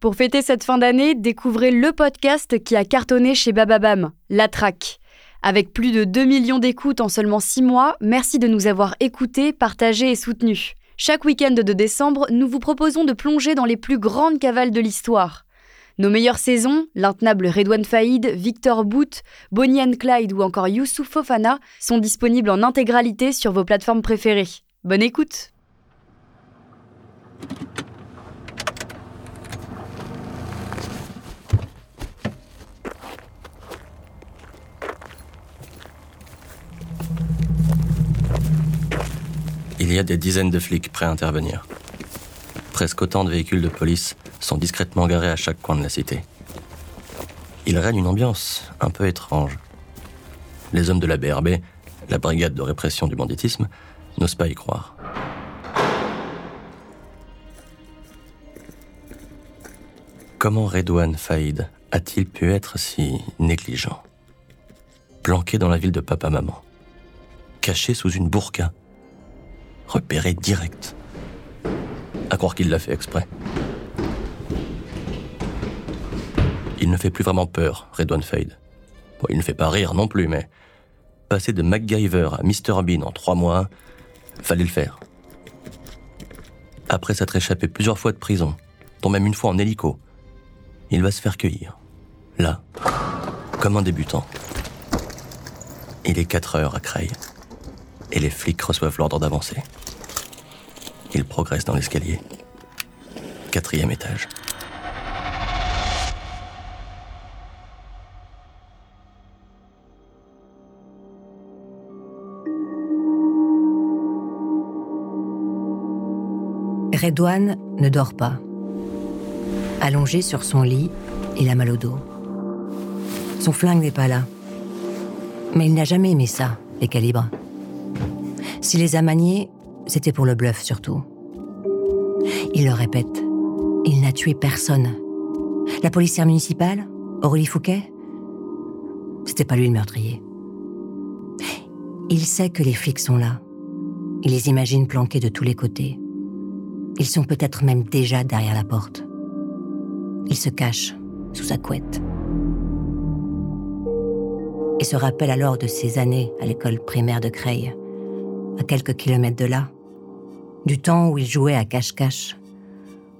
Pour fêter cette fin d'année, découvrez le podcast qui a cartonné chez Bababam, La Traque. Avec plus de 2 millions d'écoutes en seulement 6 mois, merci de nous avoir écoutés, partagés et soutenus. Chaque week-end de décembre, nous vous proposons de plonger dans les plus grandes cavales de l'histoire. Nos meilleures saisons, l'intenable Redouane Faïd, Victor Boot, Bonnie and Clyde ou encore Youssouf Fofana, sont disponibles en intégralité sur vos plateformes préférées. Bonne écoute Il y a des dizaines de flics prêts à intervenir. Presque autant de véhicules de police sont discrètement garés à chaque coin de la cité. Il règne une ambiance un peu étrange. Les hommes de la BRB, la brigade de répression du banditisme, n'osent pas y croire. Comment Redouane Faïd a-t-il pu être si négligent? Planqué dans la ville de papa-maman, caché sous une burqa, repéré direct. À croire qu'il l'a fait exprès. Il ne fait plus vraiment peur, Redouane Fade. Il ne fait pas rire non plus, mais passer de MacGyver à Mr Bean en trois mois, fallait le faire. Après s'être échappé plusieurs fois de prison, dont même une fois en hélico, il va se faire cueillir. Là, comme un débutant. Il est 4 heures à Creil, et les flics reçoivent l'ordre d'avancer. Il progresse dans l'escalier. Quatrième étage. Redouane ne dort pas. Allongé sur son lit, il a mal au dos. Son flingue n'est pas là. Mais il n'a jamais aimé ça, les calibres. S'il les a maniés, c'était pour le bluff surtout. Il le répète, il n'a tué personne. La policière municipale, Aurélie Fouquet, c'était pas lui le meurtrier. Il sait que les flics sont là. Il les imagine planqués de tous les côtés. Ils sont peut-être même déjà derrière la porte. Il se cache sous sa couette. Et se rappelle alors de ses années à l'école primaire de Creil, à quelques kilomètres de là, du temps où il jouait à cache-cache,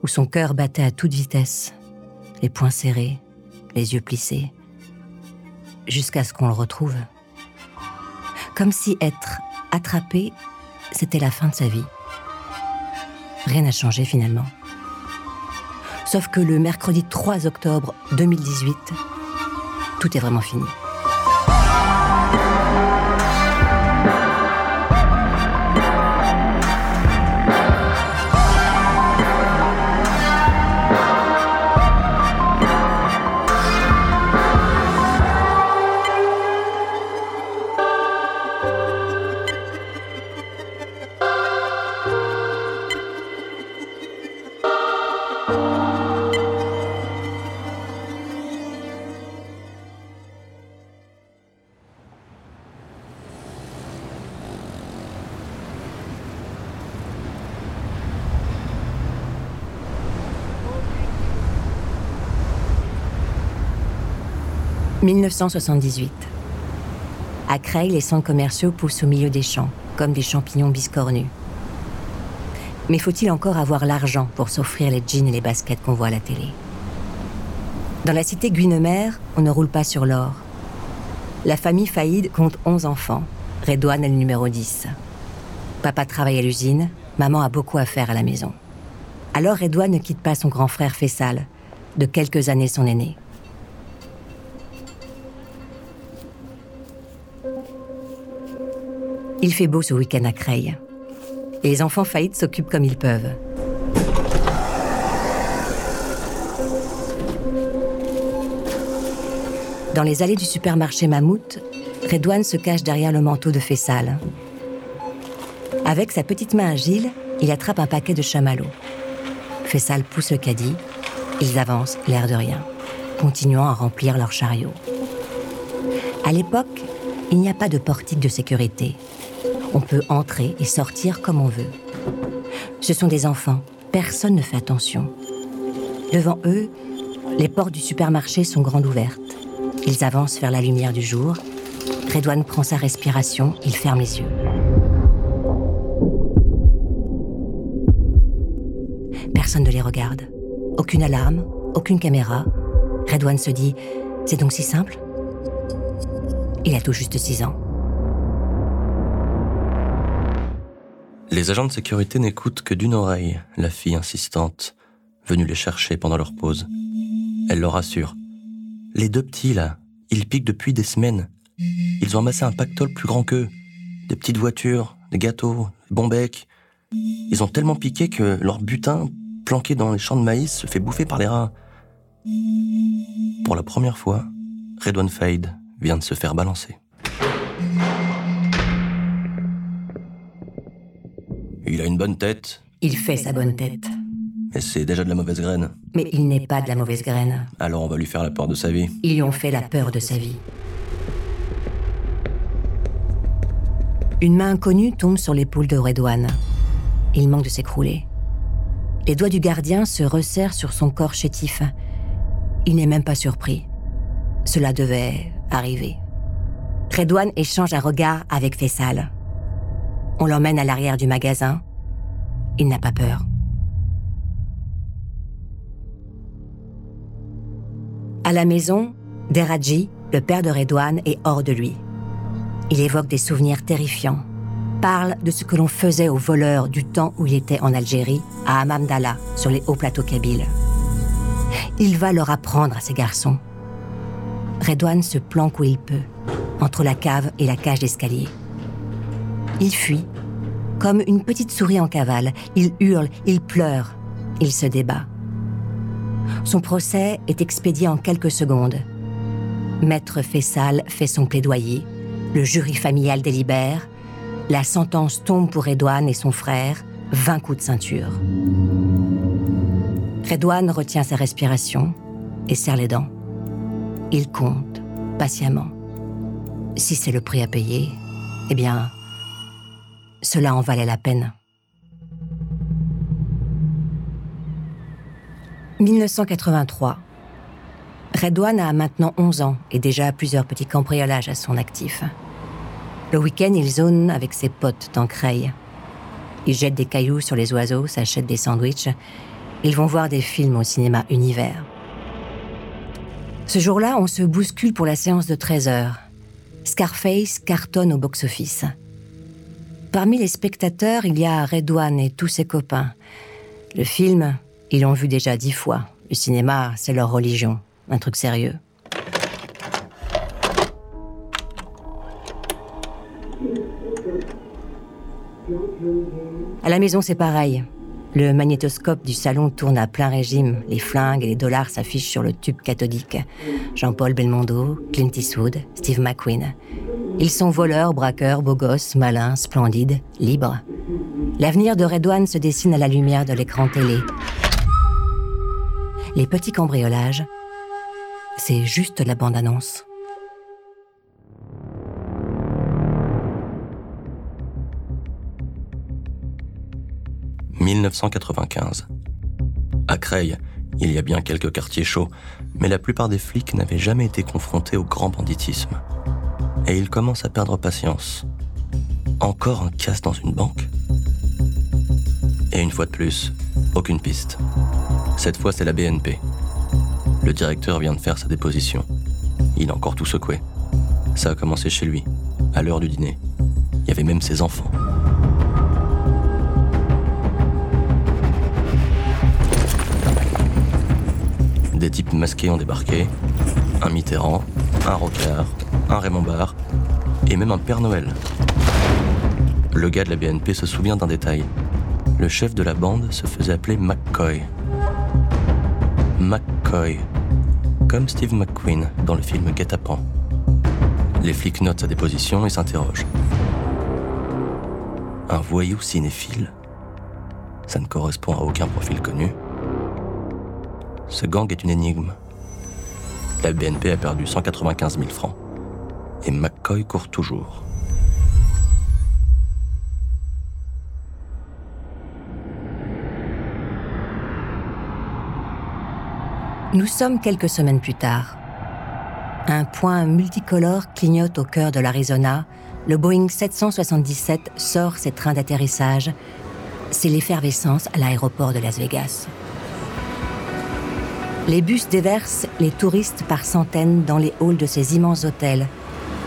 où son cœur battait à toute vitesse, les poings serrés, les yeux plissés, jusqu'à ce qu'on le retrouve. Comme si être attrapé, c'était la fin de sa vie. Rien n'a changé finalement. Sauf que le mercredi 3 octobre 2018, tout est vraiment fini. 1978. À Creil, les centres commerciaux poussent au milieu des champs, comme des champignons biscornus. Mais faut-il encore avoir l'argent pour s'offrir les jeans et les baskets qu'on voit à la télé? Dans la cité Guinemer, on ne roule pas sur l'or. La famille Faïd compte 11 enfants. Redouane est le numéro 10. Papa travaille à l'usine, maman a beaucoup à faire à la maison. Alors Redouane ne quitte pas son grand frère Fessal, de quelques années son aîné. Il fait beau ce week-end à Creil. Et les enfants faillites s'occupent comme ils peuvent. Dans les allées du supermarché Mammouth, Redouane se cache derrière le manteau de Fessal. Avec sa petite main agile, il attrape un paquet de chamallows. Fessal pousse le caddie. Ils avancent, l'air de rien, continuant à remplir leur chariot. À l'époque, il n'y a pas de portique de sécurité. On peut entrer et sortir comme on veut. Ce sont des enfants. Personne ne fait attention. Devant eux, les portes du supermarché sont grandes ouvertes. Ils avancent vers la lumière du jour. Redouane prend sa respiration, il ferme les yeux. Personne ne les regarde. Aucune alarme, aucune caméra. Redouane se dit C'est donc si simple? Il a tout juste 6 ans. Les agents de sécurité n'écoutent que d'une oreille la fille insistante, venue les chercher pendant leur pause. Elle leur assure. Les deux petits, là, ils piquent depuis des semaines. Ils ont amassé un pactole plus grand qu'eux. Des petites voitures, des gâteaux, des bons becs. Ils ont tellement piqué que leur butin, planqué dans les champs de maïs, se fait bouffer par les rats. Pour la première fois, Redouane Fade vient de se faire balancer. Il a une bonne tête, Il fait sa bonne tête. mais c'est déjà de la mauvaise graine. Mais il n'est pas de la mauvaise graine. Alors on va lui faire la peur de sa vie. Ils lui ont fait la peur de sa vie. Une main inconnue tombe sur l'épaule de Redouane. Il manque de s'écrouler. Les doigts du gardien se resserrent sur son corps chétif. Il n'est même pas surpris. Cela devait arriver. Redouane échange un regard avec Fessal. On l'emmène à l'arrière du magasin. Il n'a pas peur. À la maison, Deradji, le père de Redouane, est hors de lui. Il évoque des souvenirs terrifiants, parle de ce que l'on faisait aux voleurs du temps où il était en Algérie, à Hamamdallah, sur les hauts plateaux kabyles. Il va leur apprendre à ces garçons. Redouane se planque où il peut, entre la cave et la cage d'escalier. Il fuit, comme une petite souris en cavale. Il hurle, il pleure, il se débat. Son procès est expédié en quelques secondes. Maître Fessal fait son plaidoyer, le jury familial délibère, la sentence tombe pour Redouane et son frère, 20 coups de ceinture. Redouane retient sa respiration et serre les dents. Il compte, patiemment. Si c'est le prix à payer, eh bien, cela en valait la peine. 1983. Redouane a maintenant 11 ans et déjà plusieurs petits cambriolages à son actif. Le week-end, il zone avec ses potes dans Creil. Ils jettent des cailloux sur les oiseaux, s'achètent des sandwichs. Ils vont voir des films au cinéma Univers. Ce jour-là, on se bouscule pour la séance de 13 heures. Scarface cartonne au box-office. Parmi les spectateurs, il y a Redouane et tous ses copains. Le film, ils l'ont vu déjà dix fois. Le cinéma, c'est leur religion. Un truc sérieux. À la maison, c'est pareil. Le magnétoscope du salon tourne à plein régime. Les flingues et les dollars s'affichent sur le tube cathodique. Jean-Paul Belmondo, Clint Eastwood, Steve McQueen. Ils sont voleurs, braqueurs, beaux gosses, malins, splendides, libres. L'avenir de Redouane se dessine à la lumière de l'écran télé. Les petits cambriolages, c'est juste la bande-annonce. « 1995. À Creil, il y a bien quelques quartiers chauds, mais la plupart des flics n'avaient jamais été confrontés au grand banditisme. Et ils commencent à perdre patience. Encore un casse dans une banque? Et une fois de plus, aucune piste. Cette fois, c'est la BNP. Le directeur vient de faire sa déposition. Il a encore tout secoué. Ça a commencé chez lui, à l'heure du dîner. Il y avait même ses enfants. Des types masqués ont débarqué. Un Mitterrand, un Rocard, un Raymond Barre et même un Père Noël. Le gars de la BNP se souvient d'un détail. Le chef de la bande se faisait appeler McCoy. McCoy. Comme Steve McQueen dans le film Guet-apens. Les flics notent sa déposition et s'interrogent. Un voyou cinéphile? Ça ne correspond à aucun profil connu. Ce gang est une énigme. La BNP a perdu 195 000 francs. Et McCoy court toujours. Nous sommes quelques semaines plus tard. Un point multicolore clignote au cœur de l'Arizona. Le Boeing 777 sort ses trains d'atterrissage. C'est l'effervescence à l'aéroport de Las Vegas. Les bus déversent les touristes par centaines dans les halls de ces immenses hôtels,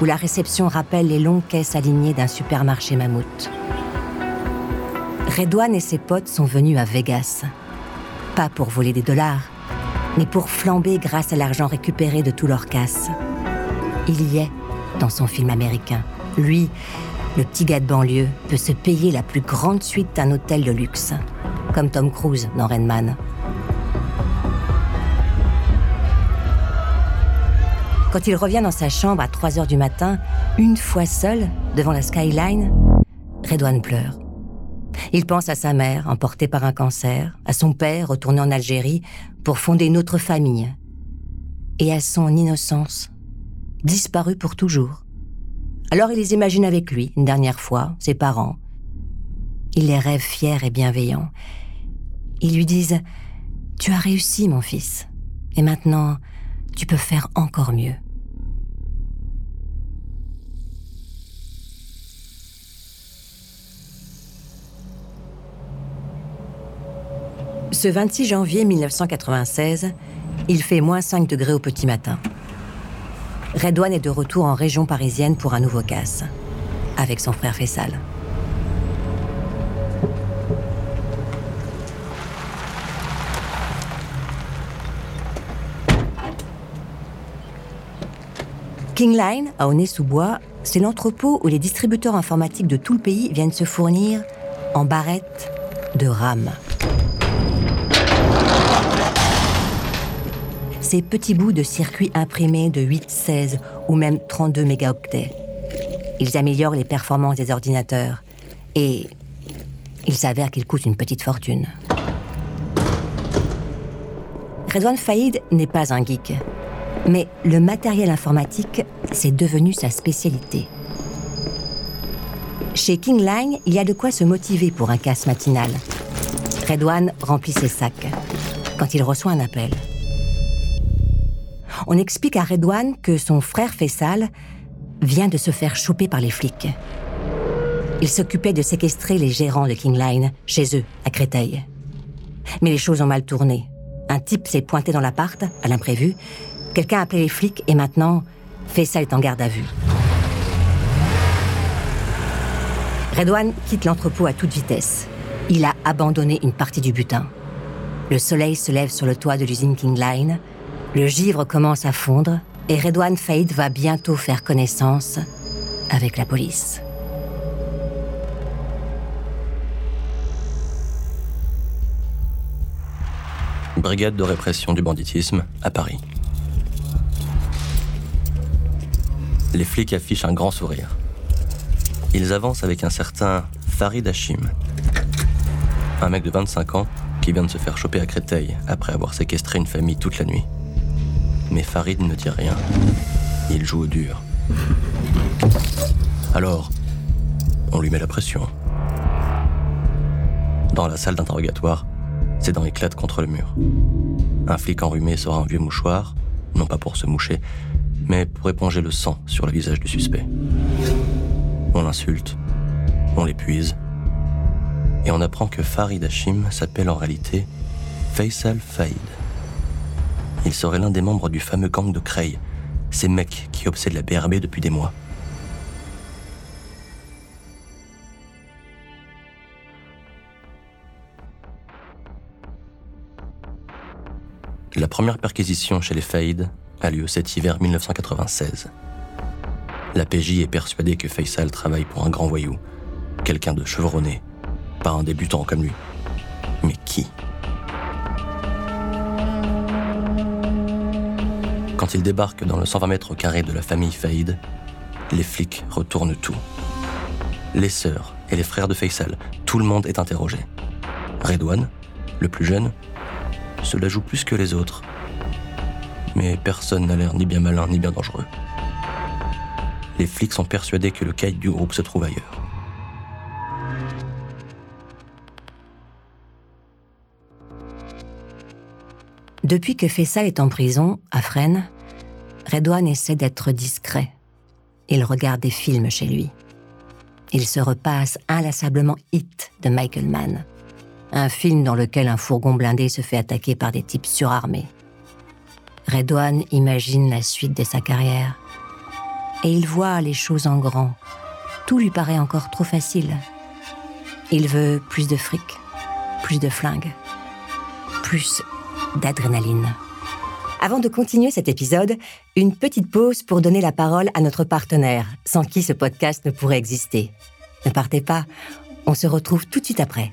où la réception rappelle les longues caisses alignées d'un supermarché mammouth. Redouane et ses potes sont venus à Vegas. Pas pour voler des dollars, mais pour flamber grâce à l'argent récupéré de tous leurs casses. Il y est dans son film américain. Lui, le petit gars de banlieue, peut se payer la plus grande suite d'un hôtel de luxe, comme Tom Cruise dans Rain Quand il revient dans sa chambre à 3 heures du matin, une fois seul, devant la skyline, Redouane pleure. Il pense à sa mère, emportée par un cancer, à son père, retourné en Algérie pour fonder une autre famille, et à son innocence, disparue pour toujours. Alors il les imagine avec lui, une dernière fois, ses parents. Il les rêve fiers et bienveillants. Ils lui disent ⁇ Tu as réussi, mon fils, et maintenant, tu peux faire encore mieux ⁇ Ce 26 janvier 1996, il fait moins 5 degrés au petit matin. Redouane est de retour en région parisienne pour un nouveau casse, avec son frère Fessal. Kingline, à Aulnay-sous-Bois, c'est l'entrepôt où les distributeurs informatiques de tout le pays viennent se fournir en barrettes de RAM. ces petits bouts de circuits imprimés de 8, 16 ou même 32 mégaoctets. Ils améliorent les performances des ordinateurs et il s'avère qu'ils coûtent une petite fortune. Redouane Faïd n'est pas un geek, mais le matériel informatique, c'est devenu sa spécialité. Chez Kingline, il y a de quoi se motiver pour un casse matinal. Redouane remplit ses sacs quand il reçoit un appel on explique à Redouane que son frère Fessal vient de se faire choper par les flics. Il s'occupait de séquestrer les gérants de King Line chez eux, à Créteil. Mais les choses ont mal tourné. Un type s'est pointé dans l'appart, à l'imprévu. Quelqu'un a appelé les flics et maintenant, Fessal est en garde à vue. Redouane quitte l'entrepôt à toute vitesse. Il a abandonné une partie du butin. Le soleil se lève sur le toit de l'usine King Line. Le givre commence à fondre et Redouane Faïd va bientôt faire connaissance avec la police. Brigade de répression du banditisme à Paris. Les flics affichent un grand sourire. Ils avancent avec un certain Farid Hachim, un mec de 25 ans qui vient de se faire choper à Créteil après avoir séquestré une famille toute la nuit. Mais Farid ne dit rien. Il joue au dur. Alors, on lui met la pression. Dans la salle d'interrogatoire, ses dents éclatent contre le mur. Un flic enrhumé sort un vieux mouchoir, non pas pour se moucher, mais pour éponger le sang sur le visage du suspect. On l'insulte, on l'épuise, et on apprend que Farid Hashim s'appelle en réalité Faisal Faïd. Il serait l'un des membres du fameux gang de Creil, ces mecs qui obsèdent la BRB depuis des mois. La première perquisition chez les Faïd a lieu cet hiver 1996. La PJ est persuadée que Faisal travaille pour un grand voyou, quelqu'un de chevronné, pas un débutant comme lui. Mais qui? Quand ils débarquent dans le 120 mètres carrés de la famille Faïd, les flics retournent tout. Les sœurs et les frères de Faisal, tout le monde est interrogé. Redouane, le plus jeune, se la joue plus que les autres. Mais personne n'a l'air ni bien malin ni bien dangereux. Les flics sont persuadés que le caïd du groupe se trouve ailleurs. Depuis que Faisal est en prison, à Fresnes, Redouane essaie d'être discret. Il regarde des films chez lui. Il se repasse inlassablement Hit de Michael Mann, un film dans lequel un fourgon blindé se fait attaquer par des types surarmés. Redouane imagine la suite de sa carrière. Et il voit les choses en grand. Tout lui paraît encore trop facile. Il veut plus de fric, plus de flingues, plus d'adrénaline. Avant de continuer cet épisode, une petite pause pour donner la parole à notre partenaire, sans qui ce podcast ne pourrait exister. Ne partez pas, on se retrouve tout de suite après.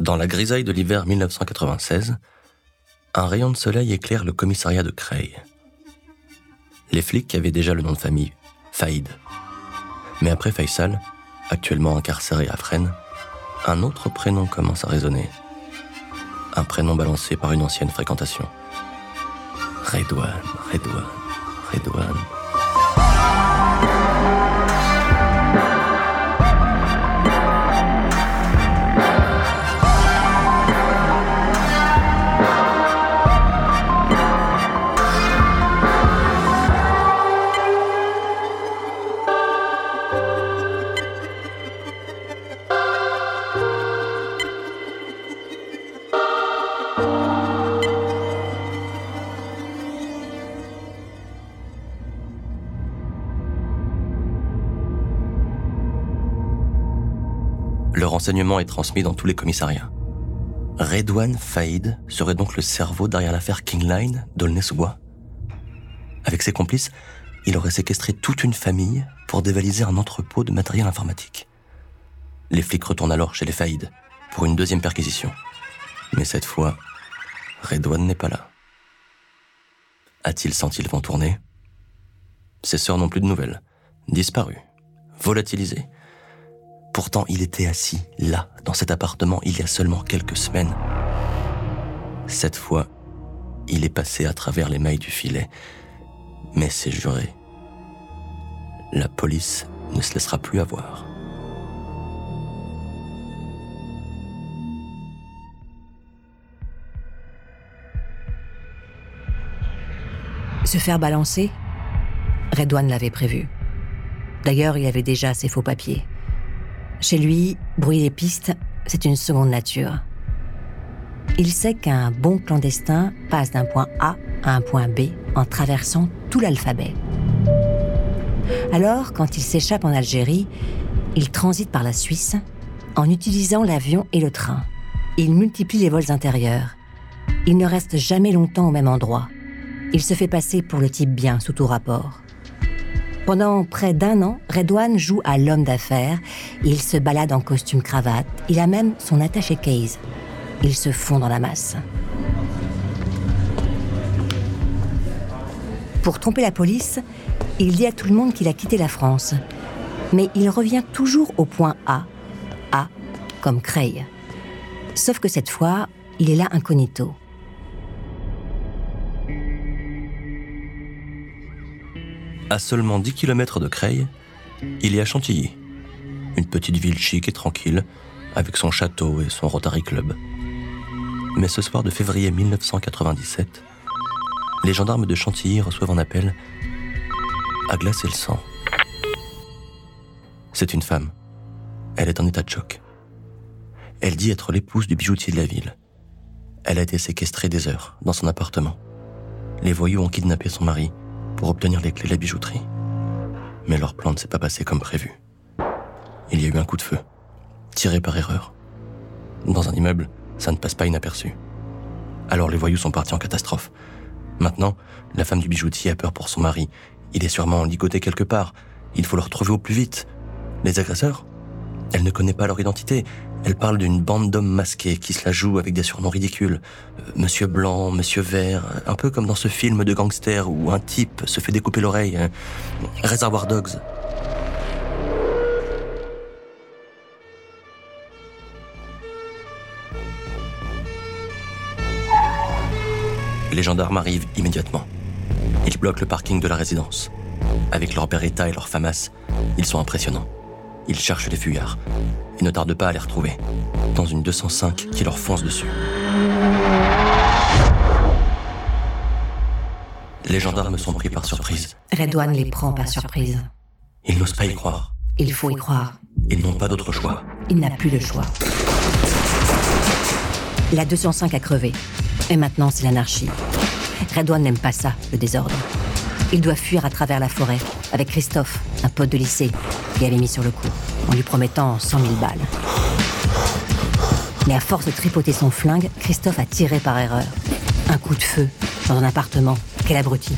Dans la grisaille de l'hiver 1996, un rayon de soleil éclaire le commissariat de Creil. Les flics avaient déjà le nom de famille, Faïd. Mais après Faisal, actuellement incarcéré à Fresnes, un autre prénom commence à résonner. Un prénom balancé par une ancienne fréquentation. Redouane, Redouane, Redouane. Est transmis dans tous les commissariats. Redouane Faïd serait donc le cerveau derrière l'affaire King Line d'Aulnay-sous-Bois. Avec ses complices, il aurait séquestré toute une famille pour dévaliser un entrepôt de matériel informatique. Les flics retournent alors chez les Faïd pour une deuxième perquisition. Mais cette fois, Redouane n'est pas là. A-t-il senti le vent tourner? Ses sœurs n'ont plus de nouvelles. Disparues. Volatilisées. Pourtant, il était assis là, dans cet appartement, il y a seulement quelques semaines. Cette fois, il est passé à travers les mailles du filet. Mais c'est juré. La police ne se laissera plus avoir. Se faire balancer Redouane l'avait prévu. D'ailleurs, il avait déjà ses faux papiers. Chez lui, brouiller les pistes, c'est une seconde nature. Il sait qu'un bon clandestin passe d'un point A à un point B en traversant tout l'alphabet. Alors, quand il s'échappe en Algérie, il transite par la Suisse en utilisant l'avion et le train. Il multiplie les vols intérieurs. Il ne reste jamais longtemps au même endroit. Il se fait passer pour le type bien sous tout rapport. Pendant près d'un an, Redouane joue à l'homme d'affaires. Il se balade en costume cravate. Il a même son attaché case. Il se fond dans la masse. Pour tromper la police, il dit à tout le monde qu'il a quitté la France. Mais il revient toujours au point A. A comme Creil. Sauf que cette fois, il est là incognito. À seulement 10 km de Creil, il y a Chantilly, une petite ville chic et tranquille, avec son château et son Rotary Club. Mais ce soir de février 1997, les gendarmes de Chantilly reçoivent un appel à glacer le sang. C'est une femme. Elle est en état de choc. Elle dit être l'épouse du bijoutier de la ville. Elle a été séquestrée des heures dans son appartement. Les voyous ont kidnappé son mari pour obtenir les clés de la bijouterie. Mais leur plan ne s'est pas passé comme prévu. Il y a eu un coup de feu, tiré par erreur. Dans un immeuble, ça ne passe pas inaperçu. Alors les voyous sont partis en catastrophe. Maintenant, la femme du bijoutier a peur pour son mari. Il est sûrement ligoté quelque part. Il faut le retrouver au plus vite. Les agresseurs? Elle ne connaît pas leur identité. Elle parle d'une bande d'hommes masqués qui se la jouent avec des surnoms ridicules. Euh, Monsieur Blanc, Monsieur Vert, un peu comme dans ce film de gangster où un type se fait découper l'oreille. hein. Reservoir Dogs. Les gendarmes arrivent immédiatement. Ils bloquent le parking de la résidence. Avec leur Beretta et leur FAMAS, ils sont impressionnants. Ils cherchent les fuyards et ne tardent pas à les retrouver, dans une 205 qui leur fonce dessus. Les gendarmes sont pris par surprise. Redouane les prend par surprise. Ils n'osent pas y croire. Il faut y croire. Ils n'ont pas d'autre choix. Il n'a plus le choix. La 205 a crevé. Et maintenant, c'est l'anarchie. Redouane n'aime pas ça, le désordre. Il doit fuir à travers la forêt, avec Christophe, un pote de lycée, qui avait mis sur le coup, en lui promettant 100 000 balles. Mais à force de tripoter son flingue, Christophe a tiré par erreur. Un coup de feu, dans un appartement. Quel abruti.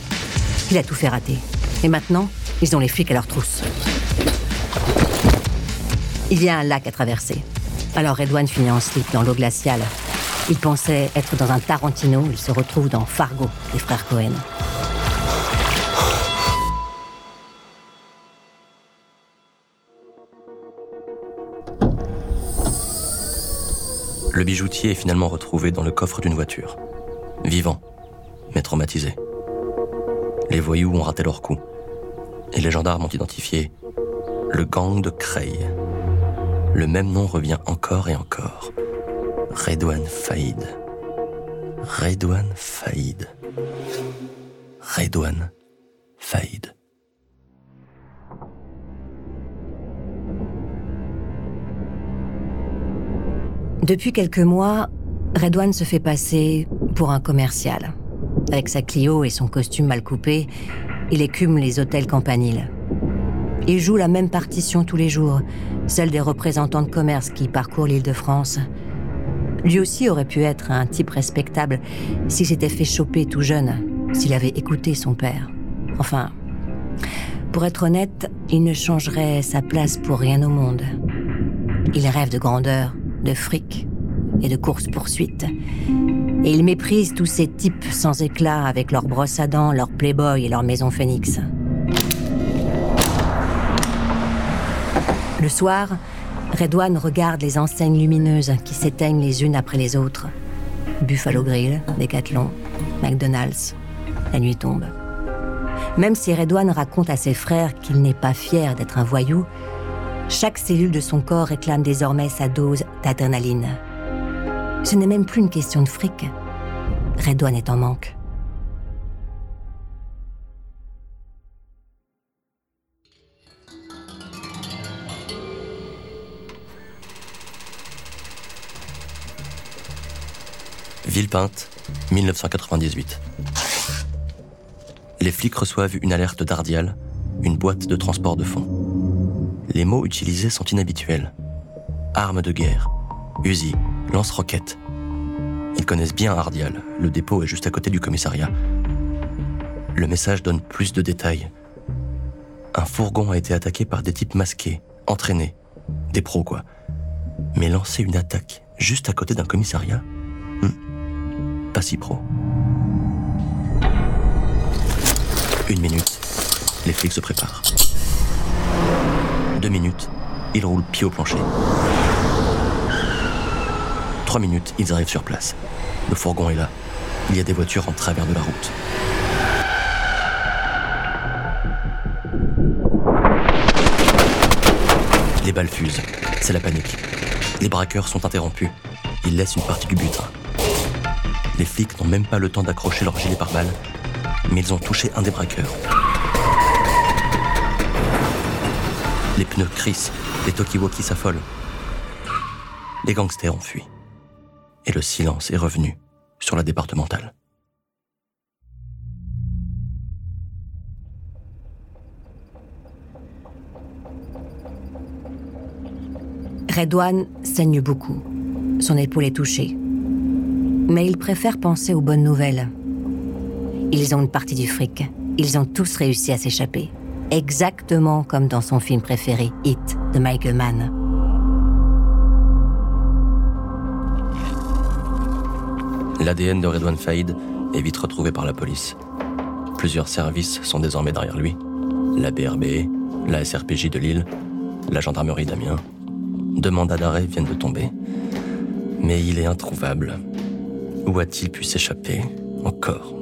Il a tout fait rater. Et maintenant, ils ont les flics à leur trousse. Il y a un lac à traverser. Alors Redouane finit en slip dans l'eau glaciale. Il pensait être dans un Tarantino, il se retrouve dans Fargo, les frères Cohen. Le bijoutier est finalement retrouvé dans le coffre d'une voiture. Vivant, mais traumatisé. Les voyous ont raté leur coup. Et les gendarmes ont identifié le gang de Creil. Le même nom revient encore et encore. Redouane Faïd. Redouane Faïd. Redouane Faïd. Depuis quelques mois, Redouane se fait passer pour un commercial. Avec sa Clio et son costume mal coupé, il écume les hôtels campaniles. Il joue la même partition tous les jours, celle des représentants de commerce qui parcourent l'île de France. Lui aussi aurait pu être un type respectable s'il s'était fait choper tout jeune, s'il avait écouté son père. Enfin, pour être honnête, il ne changerait sa place pour rien au monde. Il rêve de grandeur, de fric et de course-poursuite. Et il méprise tous ces types sans éclat avec leurs brosses à dents, leurs playboy et leur maison phoenix. Le soir, Redouane regarde les enseignes lumineuses qui s'éteignent les unes après les autres. Buffalo Grill, Decathlon, McDonald's. La nuit tombe. Même si Redouane raconte à ses frères qu'il n'est pas fier d'être un voyou, chaque cellule de son corps réclame désormais sa dose d'adrénaline. Ce n'est même plus une question de fric. Redouane est en manque. Villepinte, 1998. Les flics reçoivent une alerte d'Ardial, une boîte de transport de fonds. Les mots utilisés sont inhabituels. Armes de guerre, Uzi, lance-roquettes. Ils connaissent bien Ardial, le dépôt est juste à côté du commissariat. Le message donne plus de détails. Un fourgon a été attaqué par des types masqués, entraînés, des pros quoi. Mais lancer une attaque juste à côté d'un commissariat? Hmm, Pas si pro. Une minute, les flics se préparent. Deux minutes, ils roulent pied au plancher. Trois minutes, ils arrivent sur place. Le fourgon est là. Il y a des voitures en travers de la route. Les balles fusent. C'est la panique. Les braqueurs sont interrompus. Ils laissent une partie du butin. Les flics n'ont même pas le temps d'accrocher leur gilet pare-balles, mais ils ont touché un des braqueurs. Les pneus crissent, les talkie-walkie s'affolent. Les gangsters ont fui. Et le silence est revenu sur la départementale. Redouane saigne beaucoup. Son épaule est touchée. Mais il préfère penser aux bonnes nouvelles. Ils ont une partie du fric. Ils ont tous réussi à s'échapper. Exactement comme dans son film préféré, Hit, de Michael Mann. L'ADN de Redouane Faïd est vite retrouvé par la police. Plusieurs services sont désormais derrière lui. La BRB, la SRPJ de Lille, la gendarmerie d'Amiens. Deux mandats d'arrêt viennent de tomber. Mais il est introuvable. Où a-t-il pu s'échapper encore?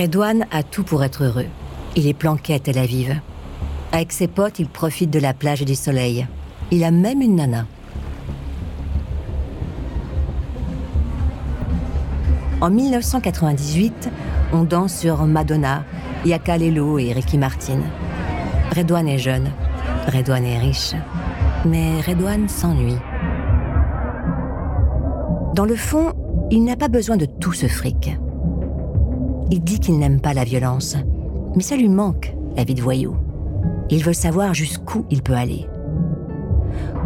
Redouane a tout pour être heureux. Il est planqué à Tel Aviv. Avec ses potes, il profite de la plage et du soleil. Il a même une nana. En 1998, on danse sur Madonna, Yaka Lelo et Ricky Martin. Redouane est jeune, Redouane est riche, mais Redouane s'ennuie. Dans le fond, il n'a pas besoin de tout ce fric. Il dit qu'il n'aime pas la violence, mais ça lui manque, la vie de voyou. Il veut savoir jusqu'où il peut aller.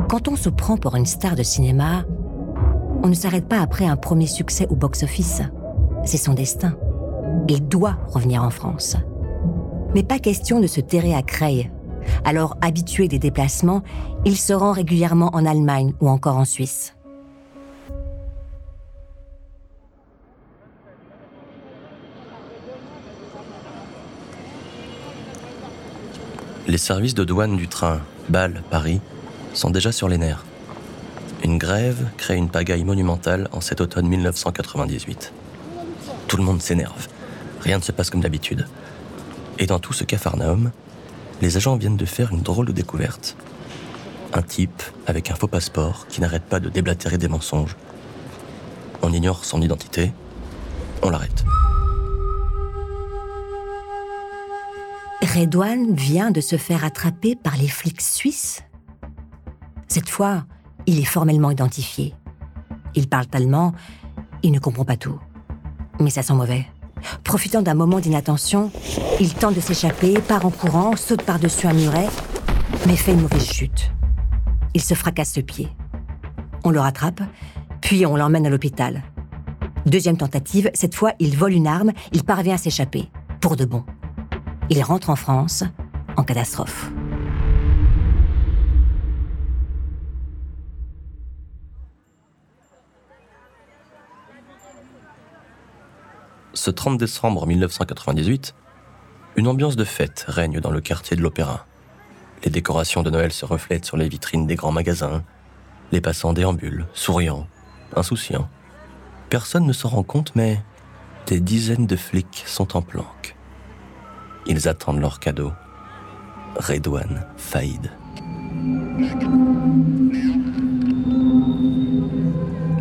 Quand on se prend pour une star de cinéma, on ne s'arrête pas après un premier succès au box-office. C'est son destin. Il doit revenir en France. Mais pas question de se terrer à Creil. Alors, habitué des déplacements, il se rend régulièrement en Allemagne ou encore en Suisse. Les services de douane du train Bâle-Paris sont déjà sur les nerfs. Une grève crée une pagaille monumentale en cet automne 1998. Tout le monde s'énerve. Rien ne se passe comme d'habitude. Et dans tout ce cafarnaum, les agents viennent de faire une drôle de découverte. Un type avec un faux passeport qui n'arrête pas de déblatérer des mensonges. On ignore son identité, on l'arrête. Redouane vient de se faire attraper par les flics suisses. Cette fois, il est formellement identifié. Il parle allemand, il ne comprend pas tout. Mais ça sent mauvais. Profitant d'un moment d'inattention, il tente de s'échapper, part en courant, saute par-dessus un muret, mais fait une mauvaise chute. Il se fracasse le pied. On le rattrape, puis on l'emmène à l'hôpital. Deuxième tentative, cette fois il vole une arme, il parvient à s'échapper, pour de bon. Il rentre en France en catastrophe. Ce 30 décembre 1998, une ambiance de fête règne dans le quartier de l'Opéra. Les décorations de Noël se reflètent sur les vitrines des grands magasins. Les passants déambulent, souriants, insouciants. Personne ne s'en rend compte, mais des dizaines de flics sont en planque. Ils attendent leur cadeau. Redouane Faïd.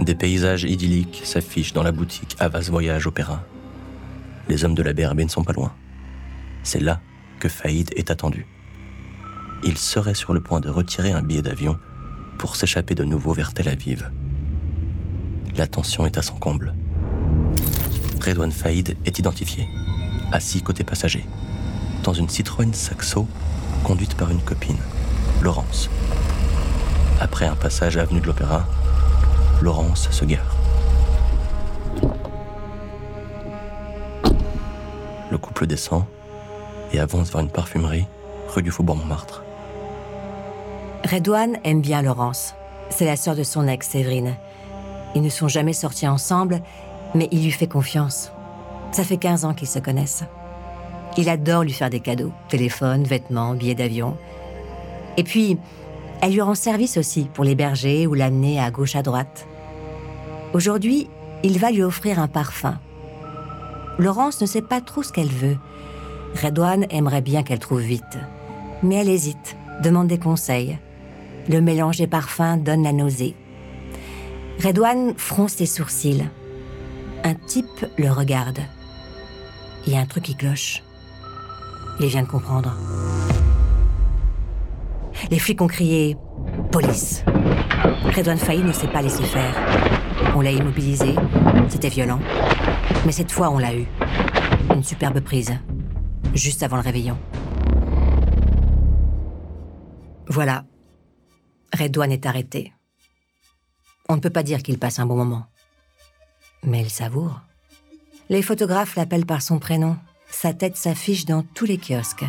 Des paysages idylliques s'affichent dans la boutique Avas Voyage Opéra. Les hommes de la BRB ne sont pas loin. C'est là que Faïd est attendu. Il serait sur le point de retirer un billet d'avion pour s'échapper de nouveau vers Tel Aviv. La tension est à son comble. Redouane Faïd est identifié, assis côté passager, dans une Citroën Saxo conduite par une copine, Laurence. Après un passage avenue de l'Opéra, Laurence se gare. Le couple descend et avance vers une parfumerie rue du Faubourg Montmartre. Redouane aime bien Laurence. C'est la sœur de son ex, Séverine. Ils ne sont jamais sortis ensemble, mais il lui fait confiance. Ça fait 15 ans qu'ils se connaissent. Il adore lui faire des cadeaux. Téléphone, vêtements, billets d'avion. Et puis, elle lui rend service aussi pour l'héberger ou l'amener à gauche à droite. Aujourd'hui, il va lui offrir un parfum. Laurence ne sait pas trop ce qu'elle veut. Redouane aimerait bien qu'elle trouve vite. Mais elle hésite, demande des conseils. Le mélange des parfums donne la nausée. Redouane fronce ses sourcils. Un type le regarde. Il y a un truc qui cloche. Il vient de comprendre. Les flics ont crié Police. Redouane Failly ne s'est pas laissé faire. On l'a immobilisé. C'était violent. Mais cette fois, on l'a eu. Une superbe prise. Juste avant le réveillon. Voilà. Redouane est arrêté. On ne peut pas dire qu'il passe un bon moment. Mais il savoure. Les photographes l'appellent par son prénom. Sa tête s'affiche dans tous les kiosques.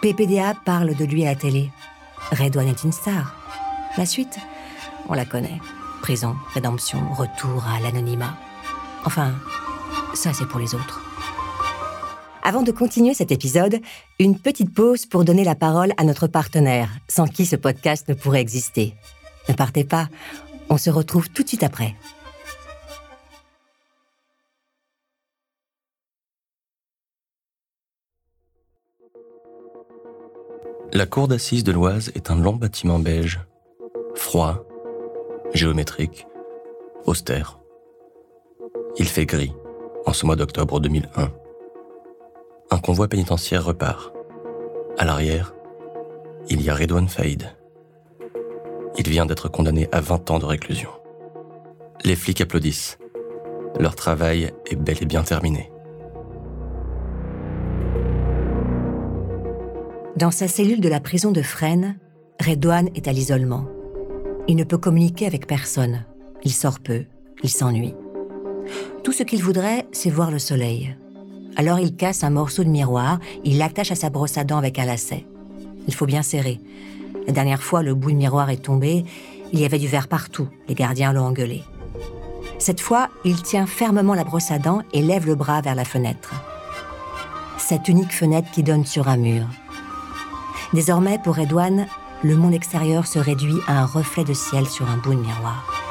PPDA parle de lui à la télé. Redouane est une star. La suite, on la connaît. Prison, rédemption, retour à l'anonymat. Enfin, ça c'est pour les autres. Avant de continuer cet épisode, une petite pause pour donner la parole à notre partenaire, sans qui ce podcast ne pourrait exister. Ne partez pas, on se retrouve tout de suite après. La cour d'assises de l'Oise est un long bâtiment beige, froid, géométrique, austère. Il fait gris en ce mois d'octobre 2001. Un convoi pénitentiaire repart. À l'arrière, il y a Redouane Faïd. Il vient d'être condamné à 20 ans de réclusion. Les flics applaudissent. Leur travail est bel et bien terminé. Dans sa cellule de la prison de Fresnes, Redouane est à l'isolement. Il ne peut communiquer avec personne. Il sort peu, il s'ennuie. Tout ce qu'il voudrait, c'est voir le soleil. Alors il casse un morceau de miroir, il l'attache à sa brosse à dents avec un lacet. Il faut bien serrer. La dernière fois, le bout de miroir est tombé, il y avait du verre partout, les gardiens l'ont engueulé. Cette fois, il tient fermement la brosse à dents et lève le bras vers la fenêtre. Cette unique fenêtre qui donne sur un mur. Désormais, pour Edouane, le monde extérieur se réduit à un reflet de ciel sur un bout de miroir.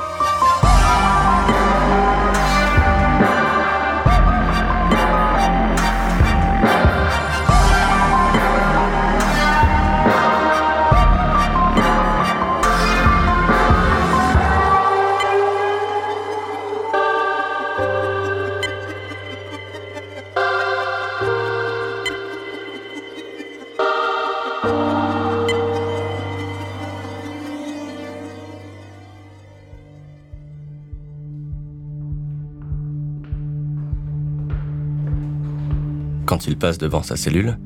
Quand il passe devant sa cellule,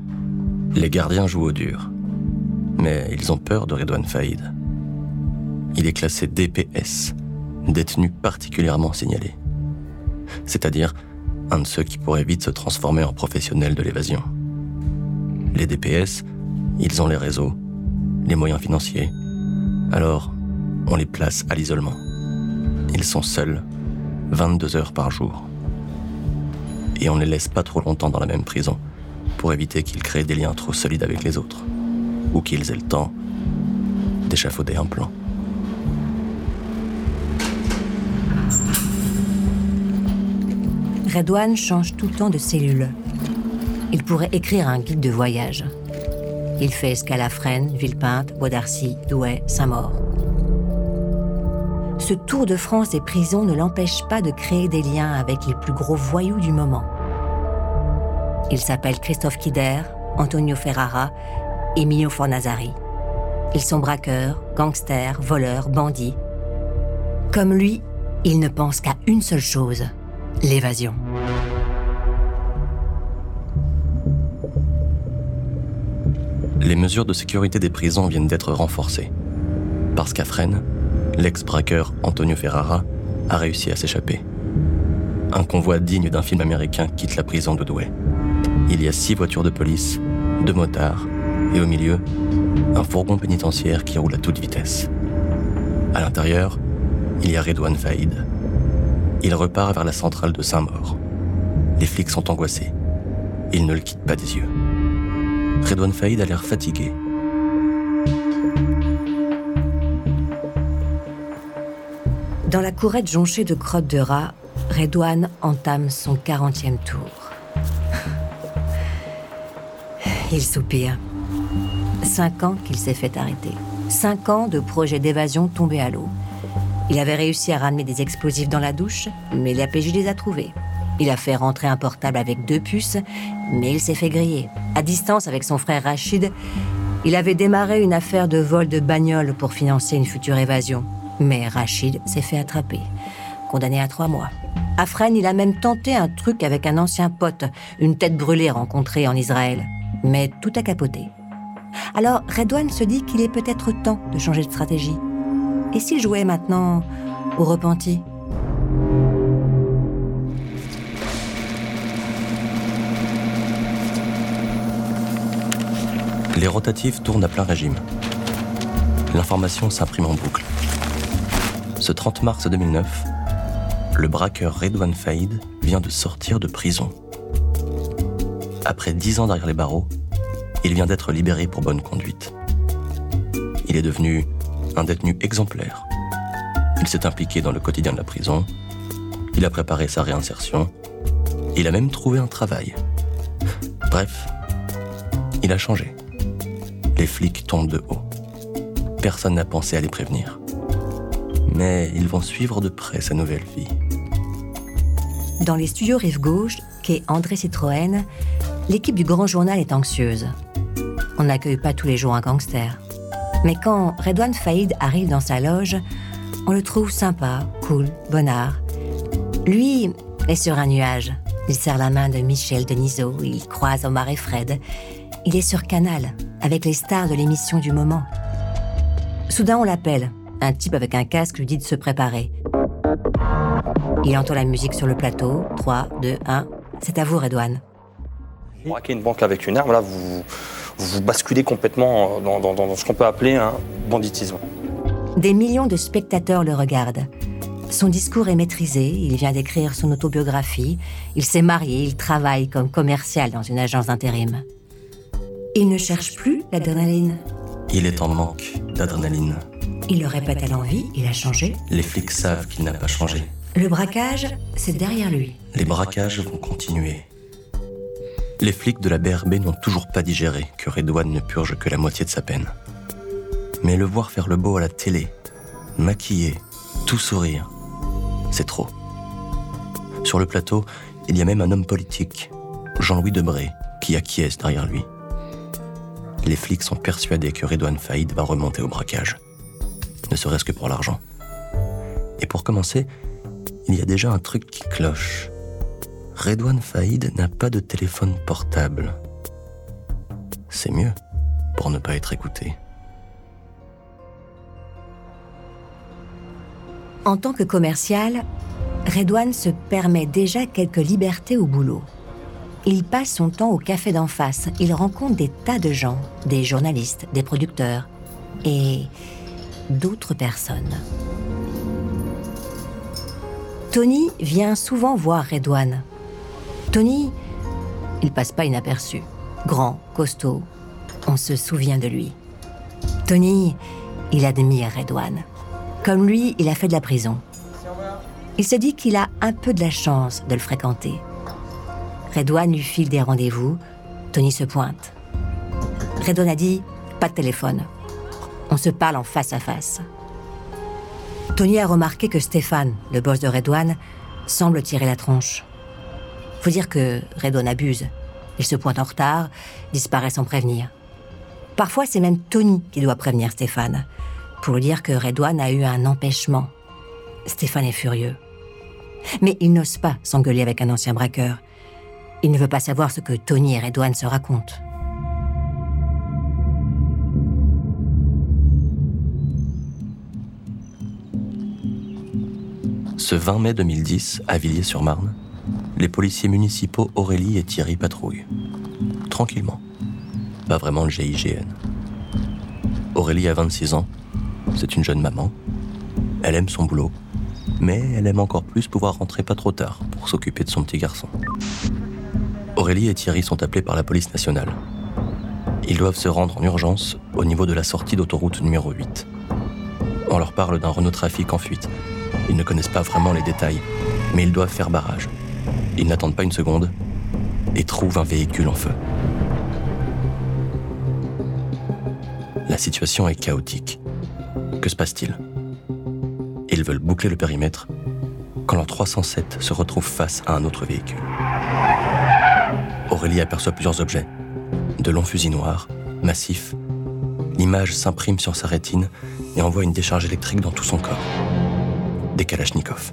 les gardiens jouent au dur. Mais ils ont peur de Redouane Faïd. Il est classé DPS, détenu particulièrement signalé. C'est-à-dire un de ceux qui pourraient vite se transformer en professionnels de l'évasion. Les DPS, ils ont les réseaux, les moyens financiers. Alors, on les place à l'isolement. Ils sont seuls, 22 heures par jour et on ne les laisse pas trop longtemps dans la même prison pour éviter qu'ils créent des liens trop solides avec les autres ou qu'ils aient le temps d'échafauder un plan. Redouane change tout le temps de cellule. Il pourrait écrire un guide de voyage. Il fait escale Villepinte, Bois d'Arcy, Douai, Saint-Maur. Ce tour de France des prisons ne l'empêche pas de créer des liens avec les plus gros voyous du moment. Il s'appelle Christophe Kider, Antonio Ferrara, Emilio Fornazari. Ils sont braqueurs, gangsters, voleurs, bandits. Comme lui, ils ne pensent qu'à une seule chose, l'évasion. Les mesures de sécurité des prisons viennent d'être renforcées. Parce qu'à Fresnes, l'ex-braqueur Antonio Ferrara a réussi à s'échapper. Un convoi digne d'un film américain quitte la prison de Douai. Il y a six voitures de police, deux motards, et au milieu, un fourgon pénitentiaire qui roule à toute vitesse. À l'intérieur, il y a Redouane Faïd. Il repart vers la centrale de Saint-Maur. Les flics sont angoissés. Ils ne le quittent pas des yeux. Redouane Faïd a l'air fatigué. Dans la courette jonchée de crottes de rat, Redouane entame son 40e tour. Il soupire. Cinq ans qu'il s'est fait arrêter. Cinq ans de projet d'évasion tombé à l'eau. Il avait réussi à ramener des explosifs dans la douche, mais l'APJ les a trouvés. Il a fait rentrer un portable avec deux puces, mais il s'est fait griller. À distance avec son frère Rachid, il avait démarré une affaire de vol de bagnole pour financer une future évasion. Mais Rachid s'est fait attraper, condamné à trois mois. À Fresnes, il a même tenté un truc avec un ancien pote, une tête brûlée rencontrée en Israël. Mais tout a capoté. Alors Redouane se dit qu'il est peut-être temps de changer de stratégie. Et s'il jouait maintenant au repenti? Les rotatifs tournent à plein régime. L'information s'imprime en boucle. Ce 30 mars 2009, le braqueur Redouane Faïd vient de sortir de prison. Après dix ans derrière les barreaux, il vient d'être libéré pour bonne conduite. Il est devenu un détenu exemplaire. Il s'est impliqué dans le quotidien de la prison. Il a préparé sa réinsertion. Il a même trouvé un travail. Bref, il a changé. Les flics tombent de haut. Personne n'a pensé à les prévenir. Mais ils vont suivre de près sa nouvelle vie. Dans les studios Rive Gauche, qu'est André Citroën, l'équipe du Grand Journal est anxieuse. On n'accueille pas tous les jours un gangster. Mais quand Redouane Faïd arrive dans sa loge, on le trouve sympa, cool, bonnard. Lui est sur un nuage. Il serre la main de Michel Denisot, il croise Omar et Fred. Il est sur Canal, avec les stars de l'émission du moment. Soudain, on l'appelle. Un type avec un casque lui dit de se préparer. Il entend la musique sur le plateau. 3, 2, 1. C'est à vous, Redouane. Braquer une banque avec une arme, là, vous, vous basculez complètement dans, dans- dans ce qu'on peut appeler un banditisme. Des millions de spectateurs le regardent. Son discours est maîtrisé, il vient d'écrire son autobiographie, il s'est marié, il travaille comme commercial dans une agence d'intérim. Il ne cherche plus l'adrénaline. Il est en manque d'adrénaline. Il le répète à l'envie, il a changé. Les flics savent qu'il n'a pas changé. Le braquage, c'est derrière lui. Les braquages vont continuer. Les flics de la BRB n'ont toujours pas digéré que Redouane ne purge que la moitié de sa peine. Mais le voir faire le beau à la télé, maquillé, tout sourire, c'est trop. Sur le plateau, il y a même un homme politique, Jean-Louis Debré, qui acquiesce derrière lui. Les flics sont persuadés que Redouane Faïd va remonter au braquage, ne serait-ce que pour l'argent. Et pour commencer, il y a déjà un truc qui cloche. Redouane Faïd n'a pas de téléphone portable. C'est mieux pour ne pas être écouté. En tant que commercial, Redouane se permet déjà quelques libertés au boulot. Il passe son temps au café d'en face. Il rencontre des tas de gens, des journalistes, des producteurs et d'autres personnes. Tony vient souvent voir Redouane. Tony, il passe pas inaperçu. Grand, costaud, on se souvient de lui. Tony, il admire Redouane. Comme lui, il a fait de la prison. Il se dit qu'il a un peu de la chance de le fréquenter. Redouane lui file des rendez-vous. Tony se pointe. Redouane a dit pas de téléphone. On se parle en face à face. Tony a remarqué que Stéphane, le boss de Redouane, semble tirer la tronche. Faut dire que Redouane abuse. Il se pointe en retard, disparaît sans prévenir. Parfois, c'est même Tony qui doit prévenir Stéphane pour lui dire que Redouane a eu un empêchement. Stéphane est furieux. Mais il n'ose pas s'engueuler avec un ancien braqueur. Il ne veut pas savoir ce que Tony et Redouane se racontent. Ce 20 mai 2010, à Villiers-sur-Marne, les policiers municipaux Aurélie et Thierry patrouillent. Tranquillement. Pas vraiment le GIGN. Aurélie a 26 ans. C'est une jeune maman. Elle aime son boulot. Mais elle aime encore plus pouvoir rentrer pas trop tard pour s'occuper de son petit garçon. Aurélie et Thierry sont appelés par la police nationale. Ils doivent se rendre en urgence au niveau de la sortie d'autoroute numéro 8. On leur parle d'un Renault Trafic en fuite. Ils ne connaissent pas vraiment les détails, mais ils doivent faire barrage. Ils n'attendent pas une seconde et trouvent un véhicule en feu. La situation est chaotique. Que se passe-t-il? Ils veulent boucler le périmètre quand leur 307 se retrouve face à un autre véhicule. Aurélie aperçoit plusieurs objets. De longs fusils noirs, massifs. L'image s'imprime sur sa rétine et envoie une décharge électrique dans tout son corps. Des kalachnikovs.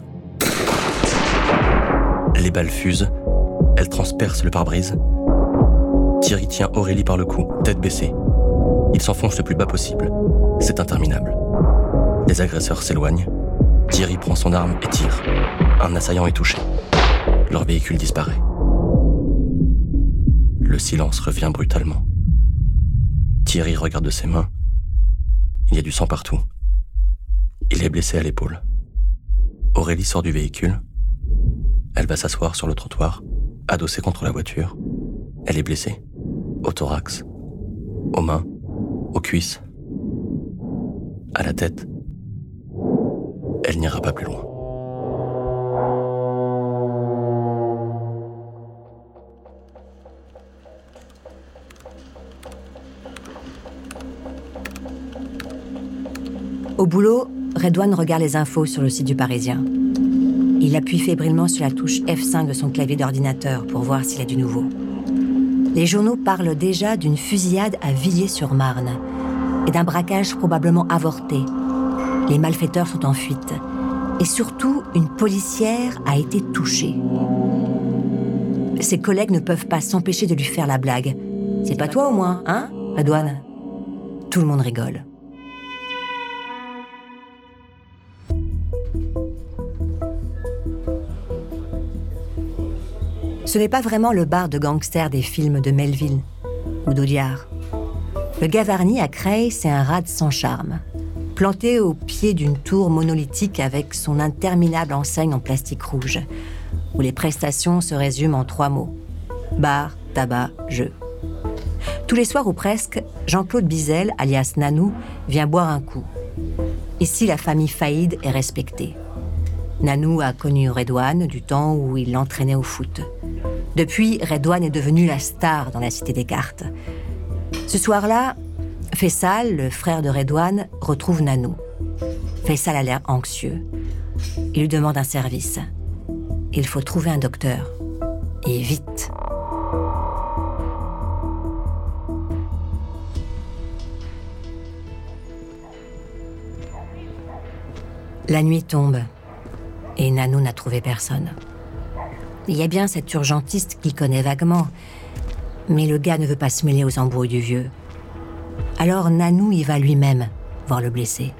Les balles fusent, elles transpercent le pare-brise. Thierry tient Aurélie par le cou, tête baissée. Il s'enfonce le plus bas possible. C'est interminable. Les agresseurs s'éloignent. Thierry prend son arme et tire. Un assaillant est touché. Leur véhicule disparaît. Le silence revient brutalement. Thierry regarde ses mains. Il y a du sang partout. Il est blessé à l'épaule. Aurélie sort du véhicule. Elle va s'asseoir sur le trottoir, adossée contre la voiture. Elle est blessée. Au thorax, aux mains, aux cuisses, à la tête. Elle n'ira pas plus loin. Au boulot, Redouane regarde les infos sur le site du Parisien. Il appuie fébrilement sur la touche F5 de son clavier d'ordinateur pour voir s'il y a du nouveau. Les journaux parlent déjà d'une fusillade à Villiers-sur-Marne et d'un braquage probablement avorté. Les malfaiteurs sont en fuite. Et surtout, une policière a été touchée. Ses collègues ne peuvent pas s'empêcher de lui faire la blague. C'est pas toi au moins, hein, Redouane? Tout le monde rigole. Ce n'est pas vraiment le bar de gangsters des films de Melville ou d'Audiard. Le Gavarni à Creil, c'est un rade sans charme. Planté au pied d'une tour monolithique avec son interminable enseigne en plastique rouge, où les prestations se résument en trois mots bar, tabac, jeu. Tous les soirs ou presque, Jean-Claude Bizel, alias Nanou, vient boire un coup. Ici, la famille Faïd est respectée. Nanou a connu Redouane du temps où il l'entraînait au foot. Depuis, Redouane est devenu la star dans la Cité des Cartes. Ce soir-là, Fessal, le frère de Redouane, retrouve Nanou. Fessal a l'air anxieux. Il lui demande un service. Il faut trouver un docteur. Et vite. La nuit tombe et Nanou n'a trouvé personne. Il y a bien cet urgentiste qu'il connaît vaguement, mais le gars ne veut pas se mêler aux embrouilles du vieux. Alors Nanou y va lui-même voir le blessé.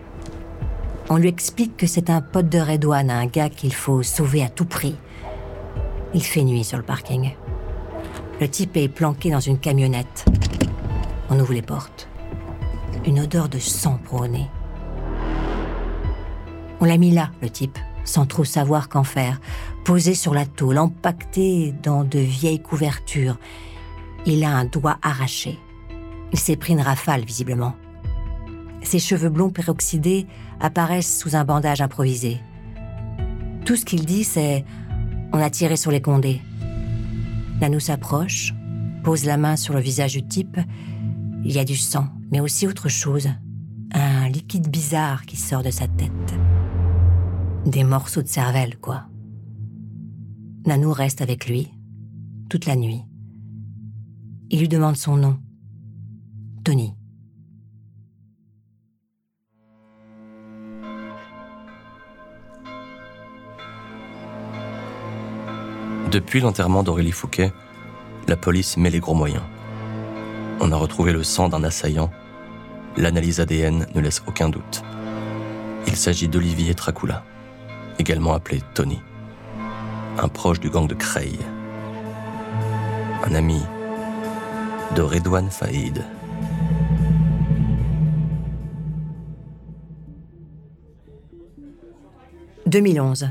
On lui explique que c'est un pote de Redouane, un gars qu'il faut sauver à tout prix. Il fait nuit sur le parking. Le type est planqué dans une camionnette. On ouvre les portes. Une odeur de sang nez. On l'a mis là, le type, sans trop savoir qu'en faire, posé sur la tôle, empaqueté dans de vieilles couvertures. Il a un doigt arraché. Il s'est pris une rafale, visiblement. Ses cheveux blonds peroxydés apparaissent sous un bandage improvisé. Tout ce qu'il dit, c'est On a tiré sur les condés. Nanou s'approche, pose la main sur le visage du type. Il y a du sang, mais aussi autre chose. Un liquide bizarre qui sort de sa tête. Des morceaux de cervelle, quoi. Nanou reste avec lui, toute la nuit. Il lui demande son nom. Tony. Depuis l'enterrement d'Aurélie Fouquet, la police met les gros moyens. On a retrouvé le sang d'un assaillant. L'analyse ADN ne laisse aucun doute. Il s'agit d'Olivier Tracula également appelé Tony, un proche du gang de Creil, un ami de Redouane Faïd. « 2011.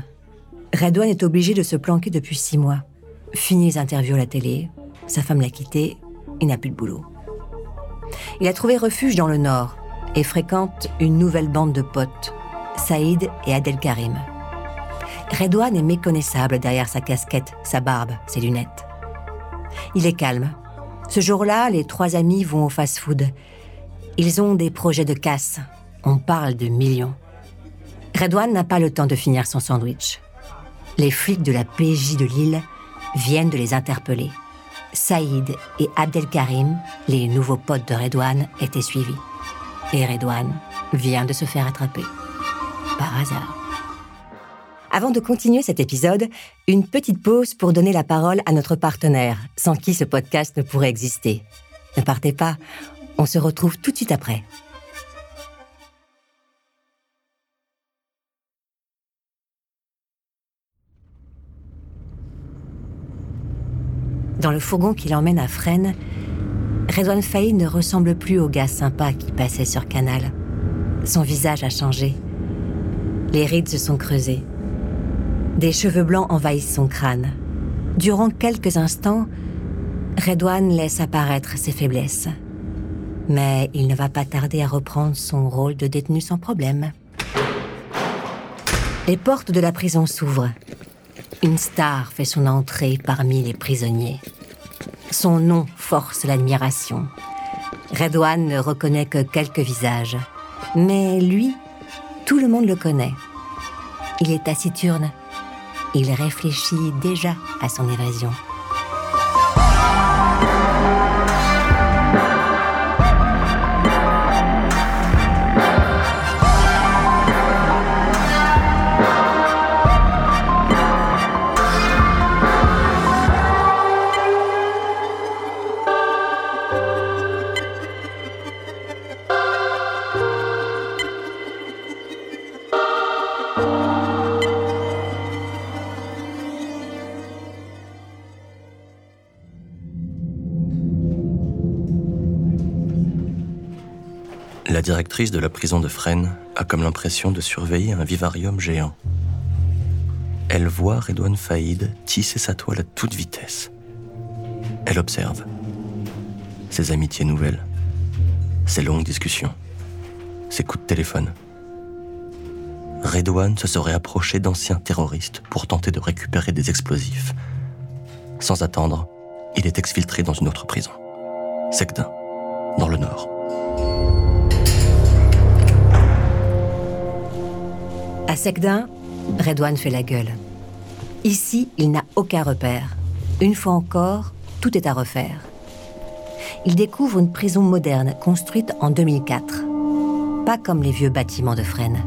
Redouane est obligé de se planquer depuis six mois. Fini les interviews à la télé, sa femme l'a quitté, il n'a plus de boulot. Il a trouvé refuge dans le Nord et fréquente une nouvelle bande de potes, Saïd et Adel Karim. Redouane est méconnaissable derrière sa casquette, sa barbe, ses lunettes. Il est calme. Ce jour-là, les trois amis vont au fast-food. Ils ont des projets de casse. On parle de millions. Redouane n'a pas le temps de finir son sandwich. Les flics de la PJ de Lille viennent de les interpeller. Saïd et Abdelkarim, les nouveaux potes de Redouane, étaient suivis. Et Redouane vient de se faire attraper. Par hasard. Avant de continuer cet épisode, une petite pause pour donner la parole à notre partenaire, sans qui ce podcast ne pourrait exister. Ne partez pas, on se retrouve tout de suite après. Dans le fourgon qui l'emmène à Fresnes, Redouane Faïd ne ressemble plus au gars sympa qui passait sur Canal. Son visage a changé. Les rides se sont creusées. Des cheveux blancs envahissent son crâne. Durant quelques instants, Redouane laisse apparaître ses faiblesses. Mais il ne va pas tarder à reprendre son rôle de détenu sans problème. Les portes de la prison s'ouvrent. Une star fait son entrée parmi les prisonniers. Son nom force l'admiration. Redouane ne reconnaît que quelques visages. Mais lui, Tout le monde le connaît. Il est taciturne. Il réfléchit déjà à son évasion. Directrice de la prison de Fresnes a comme l'impression de surveiller un vivarium géant. Elle voit Redouane Faïd tisser sa toile à toute vitesse. Elle observe ses amitiés nouvelles, ses longues discussions, ses coups de téléphone. Redouane se serait approché d'anciens terroristes pour tenter de récupérer des explosifs. Sans attendre, il est exfiltré dans une autre prison, Secdin, dans le nord. À Secdin, Redouane fait la gueule. Ici, il n'a aucun repère. Une fois encore, tout est à refaire. Il découvre une prison moderne construite en 2004. Pas comme les vieux bâtiments de Fresnes.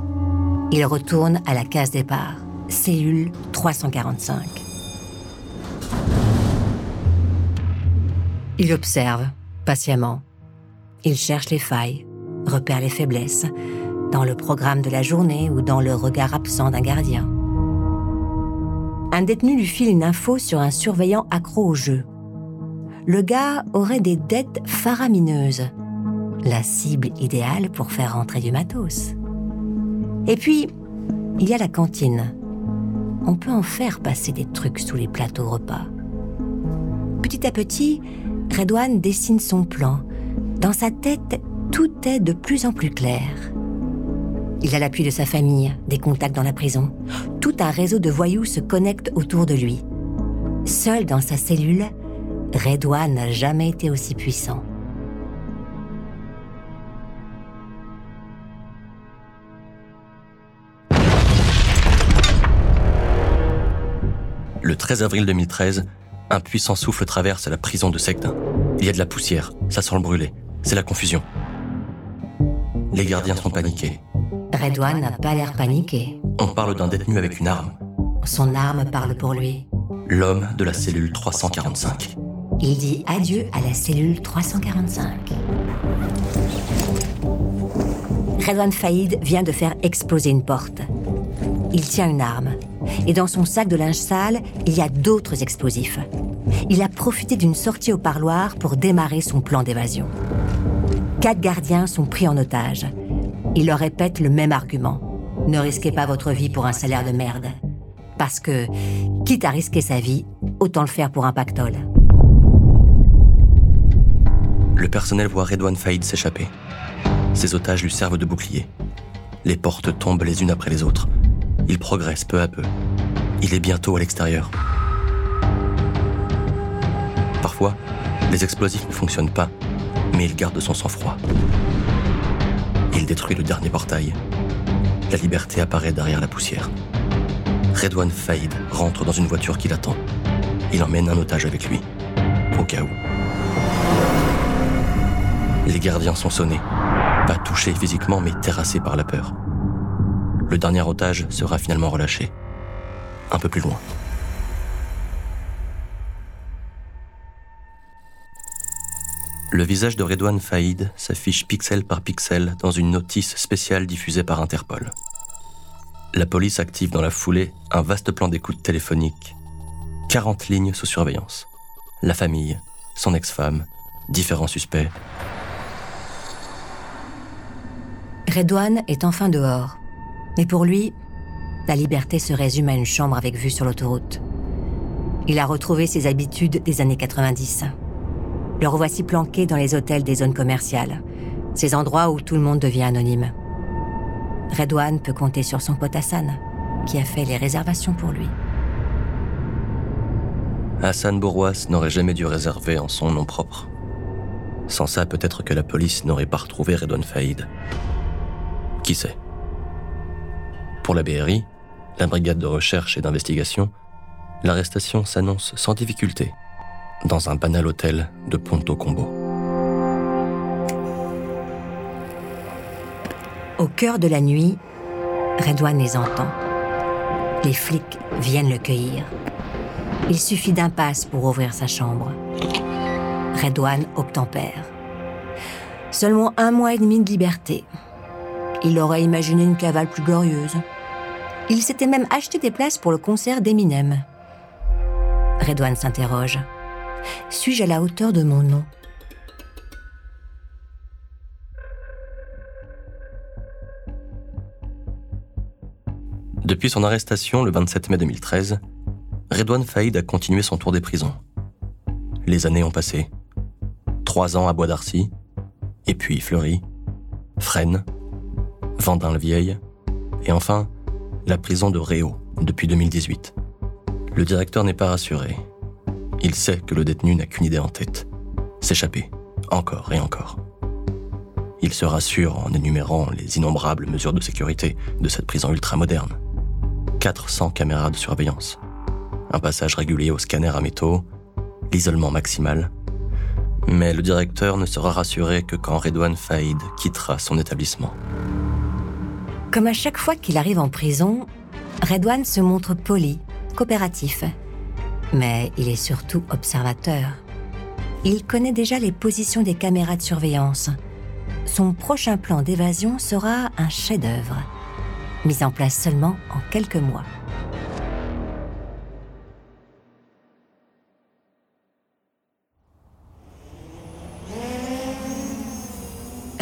Il retourne à la case départ, cellule 345. Il observe, patiemment. Il cherche les failles, repère les faiblesses, dans le programme de la journée ou dans le regard absent d'un gardien. Un détenu lui file une info sur un surveillant accro au jeu. Le gars aurait des dettes faramineuses, la cible idéale pour faire rentrer du matos. Et puis, il y a la cantine. On peut en faire passer des trucs sous les plateaux repas. Petit à petit, Redouane dessine son plan. Dans sa tête, tout est de plus en plus clair. Il a l'appui de sa famille, des contacts dans la prison. Tout un réseau de voyous se connecte autour de lui. Seul dans sa cellule, Redouane n'a jamais été aussi puissant. Le 13 avril 2013, un puissant souffle traverse la prison de Secdin. Il y a de la poussière, ça sent le brûler. C'est la confusion. Les gardiens sont paniqués. Redouane n'a pas l'air paniqué. On parle d'un détenu avec une arme. Son arme parle pour lui. L'homme de la cellule 345. Il dit adieu à la cellule 345. Redouane Faïd vient de faire exploser une porte. Il tient une arme. Et dans son sac de linge sale, il y a d'autres explosifs. Il a profité d'une sortie au parloir pour démarrer son plan d'évasion. Quatre gardiens sont pris en otage. Il leur répète le même argument. Ne risquez pas votre vie pour un salaire de merde. Parce que, quitte à risquer sa vie, autant le faire pour un pactole. Le personnel voit Redouane Faïd s'échapper. Ses otages lui servent de bouclier. Les portes tombent les unes après les autres. Il progresse peu à peu. Il est bientôt à l'extérieur. Parfois, les explosifs ne fonctionnent pas, mais il garde son sang-froid. Il détruit le dernier portail. La liberté apparaît derrière la poussière. Redouane Faïd rentre dans une voiture qui l'attend. Il emmène un otage avec lui, au cas où. Les gardiens sont sonnés, pas touchés physiquement mais terrassés par la peur. Le dernier otage sera finalement relâché, un peu plus loin. Le visage de Redouane Faïd s'affiche pixel par pixel dans une notice spéciale diffusée par Interpol. La police active dans la foulée un vaste plan d'écoute téléphonique. 40 lignes sous surveillance. La famille, son ex-femme, différents suspects. Redouane est enfin dehors. Mais pour lui, la liberté se résume à une chambre avec vue sur l'autoroute. Il a retrouvé ses habitudes des années 90. Le revoici planqué dans les hôtels des zones commerciales, ces endroits où tout le monde devient anonyme. Redouane peut compter sur son pote Hassan, qui a fait les réservations pour lui. Hassan Bourrouas n'aurait jamais dû réserver en son nom propre. Sans ça, peut-être que la police n'aurait pas retrouvé Redouane Faïd. Qui sait? Pour la BRI, la brigade de recherche et d'investigation, l'arrestation s'annonce sans difficulté dans un banal hôtel de Ponto Combo. Au cœur de la nuit, Redouane les entend. Les flics viennent le cueillir. Il suffit d'un passe pour ouvrir sa chambre. Redouane obtempère. Seulement un mois et demi de liberté. Il aurait imaginé une cavale plus glorieuse. Il s'était même acheté des places pour le concert d'Eminem. Redouane s'interroge. Suis-je à la hauteur de mon nom? Depuis son arrestation le 27 mai 2013, Redouane Faïd a continué son tour des prisons. Les années ont passé. Trois ans à Bois d'Arcy, et puis Fleury, Fresnes, Vendin-le-Vieil, et enfin la prison de Réau depuis 2018. Le directeur n'est pas rassuré. Il sait que le détenu n'a qu'une idée en tête s'échapper, encore et encore. Il se rassure en énumérant les innombrables mesures de sécurité de cette prison ultramoderne. 400 caméras de surveillance, un passage régulier au scanner à métaux, l'isolement maximal. Mais le directeur ne sera rassuré que quand Redouane Faïd quittera son établissement. Comme à chaque fois qu'il arrive en prison, Redouane se montre poli, coopératif. Mais il est surtout observateur. Il connaît déjà les positions des caméras de surveillance. Son prochain plan d'évasion sera un chef-d'œuvre, mis en place seulement en quelques mois.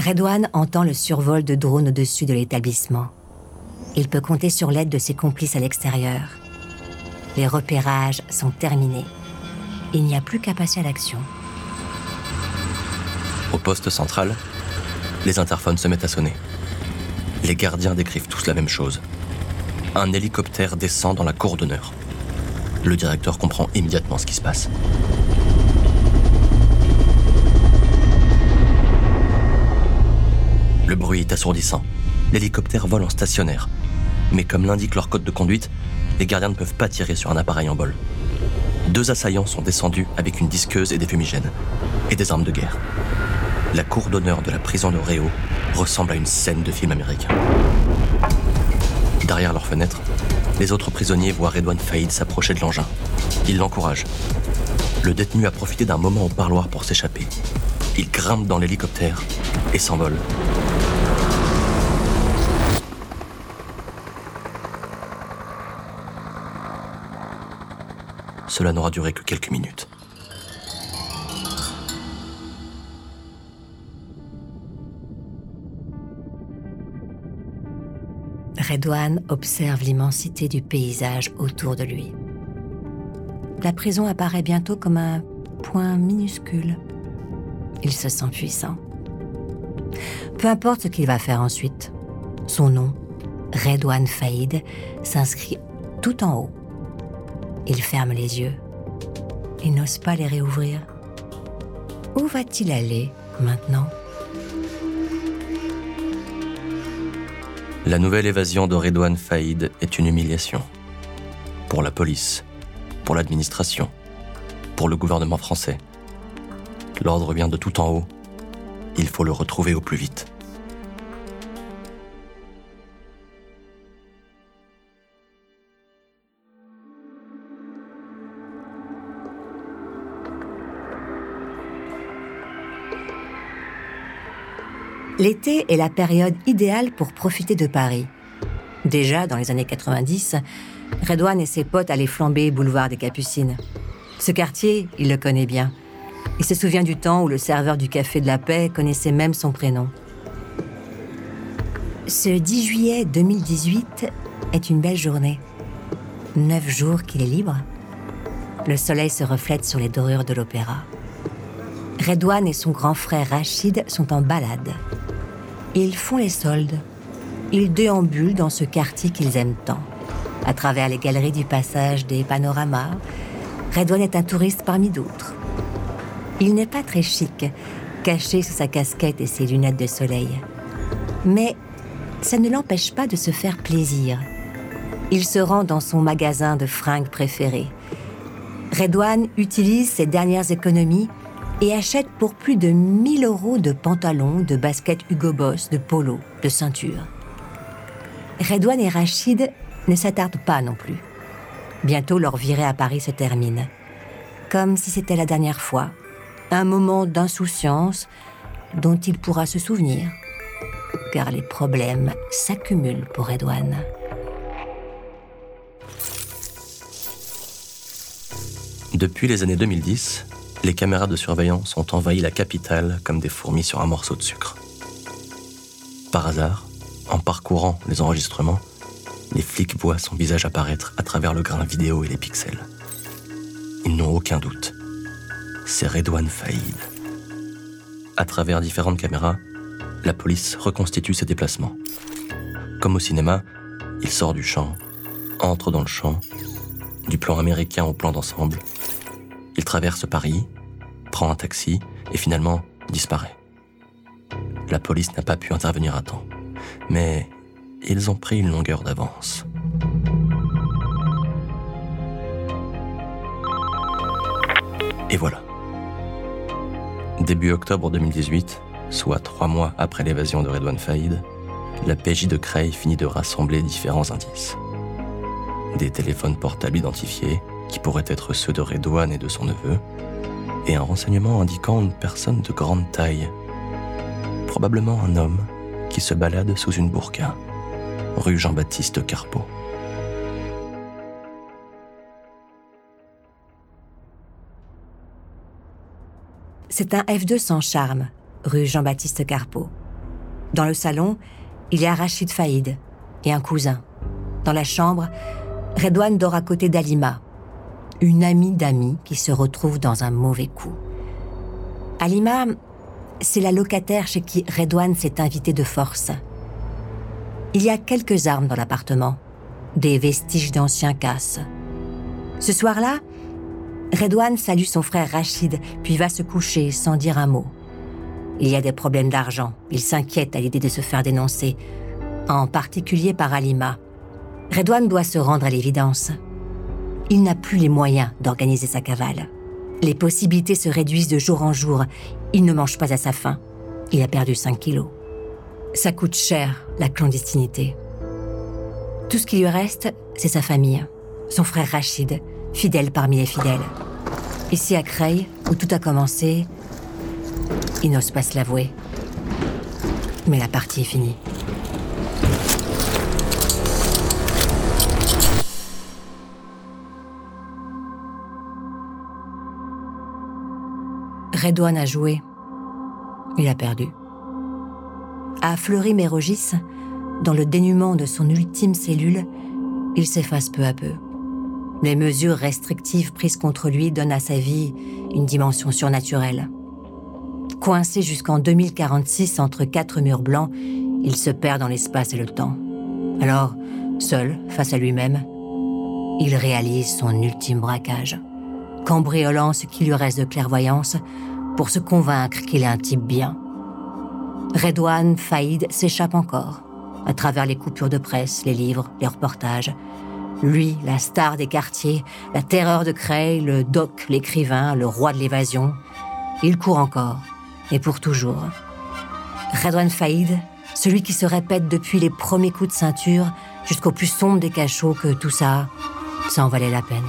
Redouane entend le survol de drones au-dessus de l'établissement. Il peut compter sur l'aide de ses complices à l'extérieur. Les repérages sont terminés. Il n'y a plus qu'à passer à l'action. Au poste central, les interphones se mettent à sonner. Les gardiens décrivent tous la même chose. Un hélicoptère descend dans la cour d'honneur. Le directeur comprend immédiatement ce qui se passe. Le bruit est assourdissant. L'hélicoptère vole en stationnaire. Mais comme l'indique leur code de conduite, les gardiens ne peuvent pas tirer sur un appareil en vol. Deux assaillants sont descendus avec une disqueuse et des fumigènes, et des armes de guerre. La cour d'honneur de la prison de Réau ressemble à une scène de film américain. Derrière leurs fenêtres, les autres prisonniers voient Redouane Faïd s'approcher de l'engin. Ils l'encouragent. Le détenu a profité d'un moment au parloir pour s'échapper. Il grimpe dans l'hélicoptère et s'envole. Cela n'aura duré que quelques minutes. Redouane observe l'immensité du paysage autour de lui. La prison apparaît bientôt comme un point minuscule. Il se sent puissant. Peu importe ce qu'il va faire ensuite, son nom, Redouane Faïd, s'inscrit tout en haut. Il ferme les yeux. Il n'ose pas les réouvrir. Où va-t-il aller maintenant? La nouvelle évasion de Redouane Faïd est une humiliation. Pour la police, pour l'administration, pour le gouvernement français. L'ordre vient de tout en haut. Il faut le retrouver au plus vite. L'été est la période idéale pour profiter de Paris. Déjà, dans les années 90, Redouane et ses potes allaient flamber boulevard des Capucines. Ce quartier, il le connaît bien. Il se souvient du temps où le serveur du Café de la Paix connaissait même son prénom. Ce 10 juillet 2018 est une belle journée. Neuf jours qu'il est libre. Le soleil se reflète sur les dorures de l'opéra. Redouane et son grand frère Rachid sont en balade. Ils font les soldes. Ils déambulent dans ce quartier qu'ils aiment tant. À travers les galeries du passage des panoramas, Redouane est un touriste parmi d'autres. Il n'est pas très chic, caché sous sa casquette et ses lunettes de soleil. Mais ça ne l'empêche pas de se faire plaisir il se rend dans son magasin de fringues préféré. Redouane utilise ses dernières économies et achète pour plus de 1000 euros de pantalons, de baskets Hugo Boss, de polo, de ceintures. Redouane et Rachid ne s'attardent pas non plus. Bientôt leur virée à Paris se termine. Comme si c'était la dernière fois. Un moment d'insouciance dont il pourra se souvenir. Car les problèmes s'accumulent pour Redouane. Depuis les années 2010, les caméras de surveillance ont envahi la capitale comme des fourmis sur un morceau de sucre. Par hasard, en parcourant les enregistrements, les flics voient son visage apparaître à travers le grain vidéo et les pixels. Ils n'ont aucun doute. C'est Redouane Faïd. À travers différentes caméras, la police reconstitue ses déplacements. Comme au cinéma, il sort du champ, entre dans le champ, du plan américain au plan d'ensemble. Il traverse Paris, prend un taxi et finalement disparaît. La police n'a pas pu intervenir à temps, mais ils ont pris une longueur d'avance. Et voilà. Début octobre 2018, soit trois mois après l'évasion de Redouane Faïd, la PJ de Creil finit de rassembler différents indices. Des téléphones portables identifiés, qui pourraient être ceux de Redouane et de son neveu, et un renseignement indiquant une personne de grande taille, probablement un homme qui se balade sous une burqa, rue Jean-Baptiste Carpeau. C'est un F2 sans charme, rue Jean-Baptiste Carpeau. Dans le salon, il y a Rachid Faïd et un cousin. Dans la chambre, Redouane dort à côté d'Alima, une amie d'amis qui se retrouve dans un mauvais coup. Alima, c'est la locataire chez qui Redouane s'est invité de force. Il y a quelques armes dans l'appartement, des vestiges d'anciens casses. Ce soir-là, Redouane salue son frère Rachid, puis va se coucher sans dire un mot. Il y a des problèmes d'argent. Il s'inquiète à l'idée de se faire dénoncer, en particulier par Alima. Redouane doit se rendre à l'évidence. Il n'a plus les moyens d'organiser sa cavale. Les possibilités se réduisent de jour en jour. Il ne mange pas à sa faim. Il a perdu 5 kilos. Ça coûte cher, la clandestinité. Tout ce qui lui reste, c'est sa famille. Son frère Rachid, fidèle parmi les fidèles. Ici à Creil, où tout a commencé, il n'ose pas se l'avouer. Mais la partie est finie. Redouane a joué. Il a perdu. À Fleury-Mérogis, dans le dénuement de son ultime cellule, il s'efface peu à peu. Les mesures restrictives prises contre lui donnent à sa vie une dimension surnaturelle. Coincé jusqu'en 2046 entre quatre murs blancs, il se perd dans l'espace et le temps. Alors, seul, face à lui-même, il réalise son ultime braquage, cambriolant ce qui lui reste de clairvoyance pour se convaincre qu'il est un type bien. Redouane Faïd s'échappe encore, à travers les coupures de presse, les livres, les reportages. Lui, la star des quartiers, la terreur de Creil, le doc, l'écrivain, le roi de l'évasion. Il court encore, et pour toujours. Redouane Faïd, celui qui se répète depuis les premiers coups de ceinture jusqu'au plus sombre des cachots que tout ça, ça en valait la peine.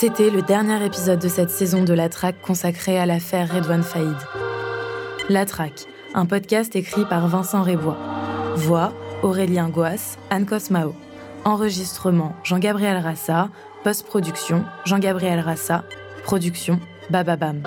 C'était le dernier épisode de cette saison de La Traque consacrée à l'affaire Redouane Faïd. La Traque, un podcast écrit par Vincent Rébois. Voix Aurélien Goas, Anne Cosmao. Enregistrement Jean-Gabriel Rassa. Post-production Jean-Gabriel Rassa. Production Bababam.